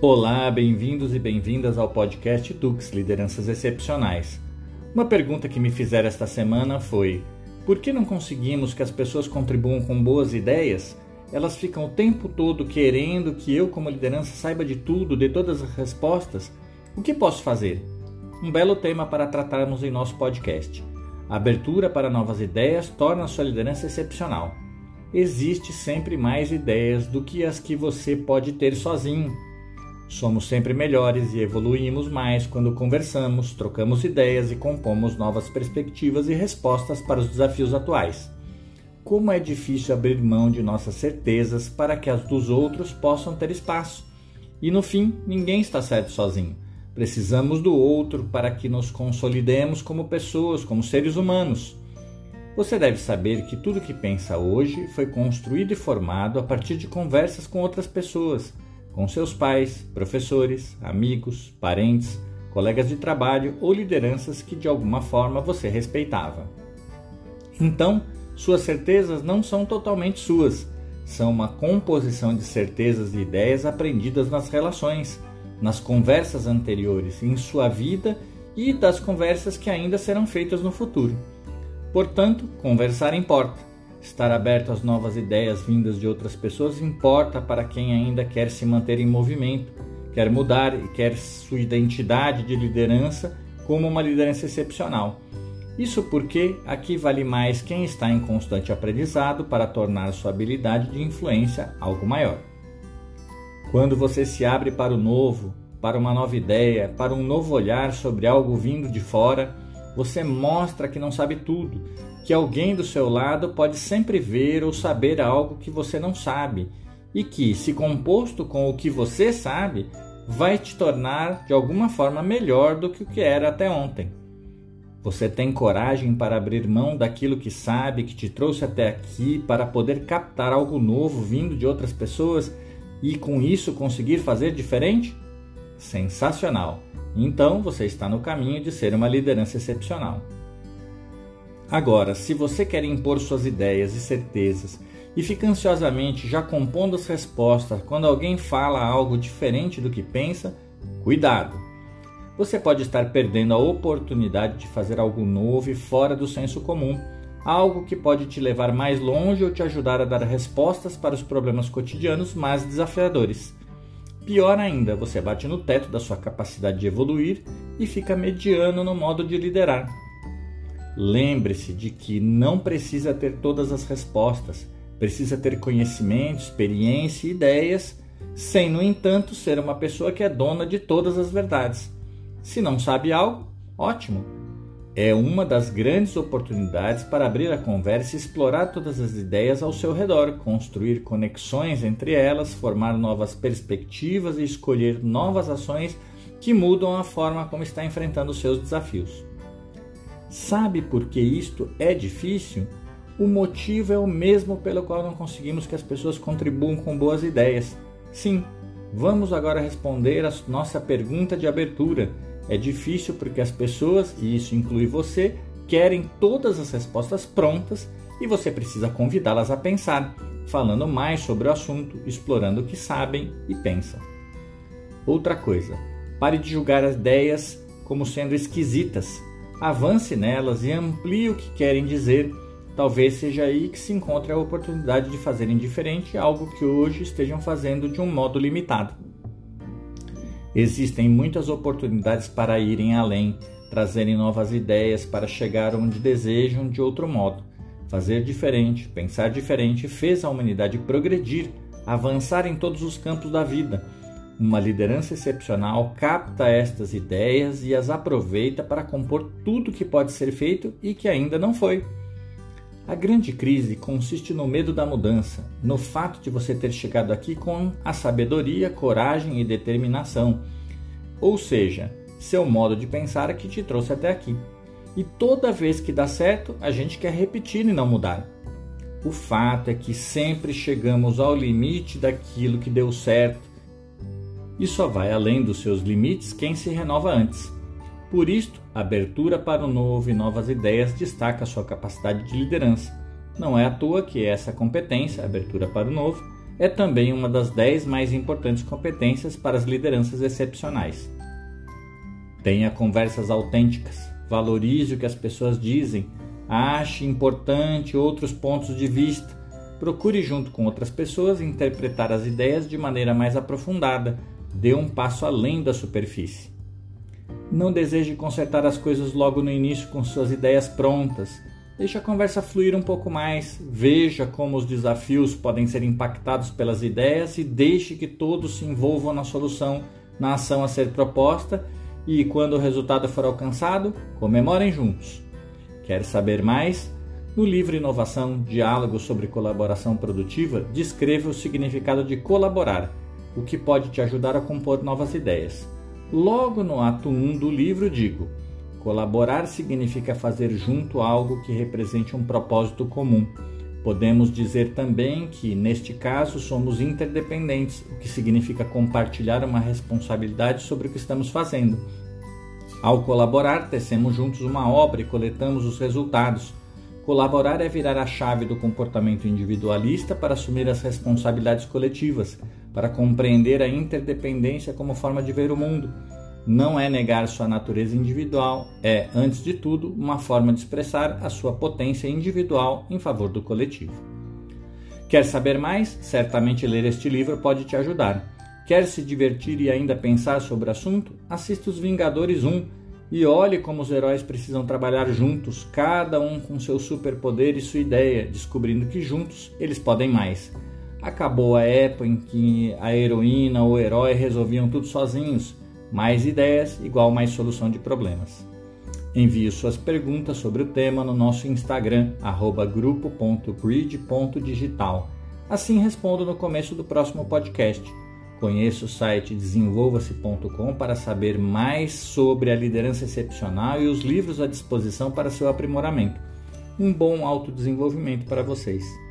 Olá, bem-vindos e bem-vindas ao podcast Tux Lideranças Excepcionais. Uma pergunta que me fizeram esta semana foi: por que não conseguimos que as pessoas contribuam com boas ideias? Elas ficam o tempo todo querendo que eu, como liderança, saiba de tudo, de todas as respostas. O que posso fazer? Um belo tema para tratarmos em nosso podcast. A abertura para novas ideias torna a sua liderança excepcional. Existe sempre mais ideias do que as que você pode ter sozinho. Somos sempre melhores e evoluímos mais quando conversamos, trocamos ideias e compomos novas perspectivas e respostas para os desafios atuais. Como é difícil abrir mão de nossas certezas para que as dos outros possam ter espaço. E no fim, ninguém está certo sozinho. Precisamos do outro para que nos consolidemos como pessoas, como seres humanos. Você deve saber que tudo que pensa hoje foi construído e formado a partir de conversas com outras pessoas com seus pais, professores, amigos, parentes, colegas de trabalho ou lideranças que de alguma forma você respeitava. Então, suas certezas não são totalmente suas, são uma composição de certezas e ideias aprendidas nas relações, nas conversas anteriores, em sua vida e das conversas que ainda serão feitas no futuro. Portanto, conversar importa Estar aberto às novas ideias vindas de outras pessoas importa para quem ainda quer se manter em movimento, quer mudar e quer sua identidade de liderança como uma liderança excepcional. Isso porque aqui vale mais quem está em constante aprendizado para tornar sua habilidade de influência algo maior. Quando você se abre para o novo, para uma nova ideia, para um novo olhar sobre algo vindo de fora, você mostra que não sabe tudo, que alguém do seu lado pode sempre ver ou saber algo que você não sabe e que, se composto com o que você sabe, vai te tornar de alguma forma melhor do que o que era até ontem. Você tem coragem para abrir mão daquilo que sabe, que te trouxe até aqui, para poder captar algo novo vindo de outras pessoas e com isso conseguir fazer diferente? Sensacional! Então você está no caminho de ser uma liderança excepcional. Agora, se você quer impor suas ideias e certezas e fica ansiosamente já compondo as respostas quando alguém fala algo diferente do que pensa, cuidado! Você pode estar perdendo a oportunidade de fazer algo novo e fora do senso comum, algo que pode te levar mais longe ou te ajudar a dar respostas para os problemas cotidianos mais desafiadores. Pior ainda, você bate no teto da sua capacidade de evoluir e fica mediano no modo de liderar. Lembre-se de que não precisa ter todas as respostas, precisa ter conhecimento, experiência e ideias, sem, no entanto, ser uma pessoa que é dona de todas as verdades. Se não sabe algo, ótimo! É uma das grandes oportunidades para abrir a conversa e explorar todas as ideias ao seu redor, construir conexões entre elas, formar novas perspectivas e escolher novas ações que mudam a forma como está enfrentando seus desafios. Sabe por que isto é difícil? O motivo é o mesmo pelo qual não conseguimos que as pessoas contribuam com boas ideias. Sim, vamos agora responder a nossa pergunta de abertura. É difícil porque as pessoas, e isso inclui você, querem todas as respostas prontas e você precisa convidá-las a pensar, falando mais sobre o assunto, explorando o que sabem e pensam. Outra coisa, pare de julgar as ideias como sendo esquisitas avance nelas e amplie o que querem dizer. Talvez seja aí que se encontre a oportunidade de fazerem diferente algo que hoje estejam fazendo de um modo limitado. Existem muitas oportunidades para irem além, trazerem novas ideias para chegar onde desejam de outro modo. Fazer diferente, pensar diferente fez a humanidade progredir, avançar em todos os campos da vida uma liderança excepcional capta estas ideias e as aproveita para compor tudo que pode ser feito e que ainda não foi. A grande crise consiste no medo da mudança, no fato de você ter chegado aqui com a sabedoria, coragem e determinação. Ou seja, seu modo de pensar que te trouxe até aqui. E toda vez que dá certo, a gente quer repetir e não mudar. O fato é que sempre chegamos ao limite daquilo que deu certo e só vai além dos seus limites quem se renova antes. Por isto, abertura para o novo e novas ideias destaca sua capacidade de liderança. Não é à toa que essa competência, abertura para o novo, é também uma das 10 mais importantes competências para as lideranças excepcionais. Tenha conversas autênticas, valorize o que as pessoas dizem, ache importante outros pontos de vista, procure junto com outras pessoas interpretar as ideias de maneira mais aprofundada, dê um passo além da superfície. Não deseje consertar as coisas logo no início com suas ideias prontas. Deixe a conversa fluir um pouco mais, veja como os desafios podem ser impactados pelas ideias e deixe que todos se envolvam na solução, na ação a ser proposta e, quando o resultado for alcançado, comemorem juntos. Quer saber mais? No livro Inovação Diálogo sobre Colaboração Produtiva, descreva o significado de colaborar, o que pode te ajudar a compor novas ideias. Logo no ato 1 do livro, digo: colaborar significa fazer junto algo que represente um propósito comum. Podemos dizer também que, neste caso, somos interdependentes, o que significa compartilhar uma responsabilidade sobre o que estamos fazendo. Ao colaborar, tecemos juntos uma obra e coletamos os resultados. Colaborar é virar a chave do comportamento individualista para assumir as responsabilidades coletivas para compreender a interdependência como forma de ver o mundo. Não é negar sua natureza individual, é, antes de tudo, uma forma de expressar a sua potência individual em favor do coletivo. Quer saber mais? Certamente ler este livro pode te ajudar. Quer se divertir e ainda pensar sobre o assunto? Assista Os Vingadores 1 e olhe como os heróis precisam trabalhar juntos, cada um com seu superpoder e sua ideia, descobrindo que juntos eles podem mais. Acabou a época em que a heroína ou o herói resolviam tudo sozinhos. Mais ideias igual mais solução de problemas. Envie suas perguntas sobre o tema no nosso Instagram, grupo.grid.digital. Assim respondo no começo do próximo podcast. Conheça o site desenvolva-se.com para saber mais sobre a liderança excepcional e os livros à disposição para seu aprimoramento. Um bom autodesenvolvimento para vocês.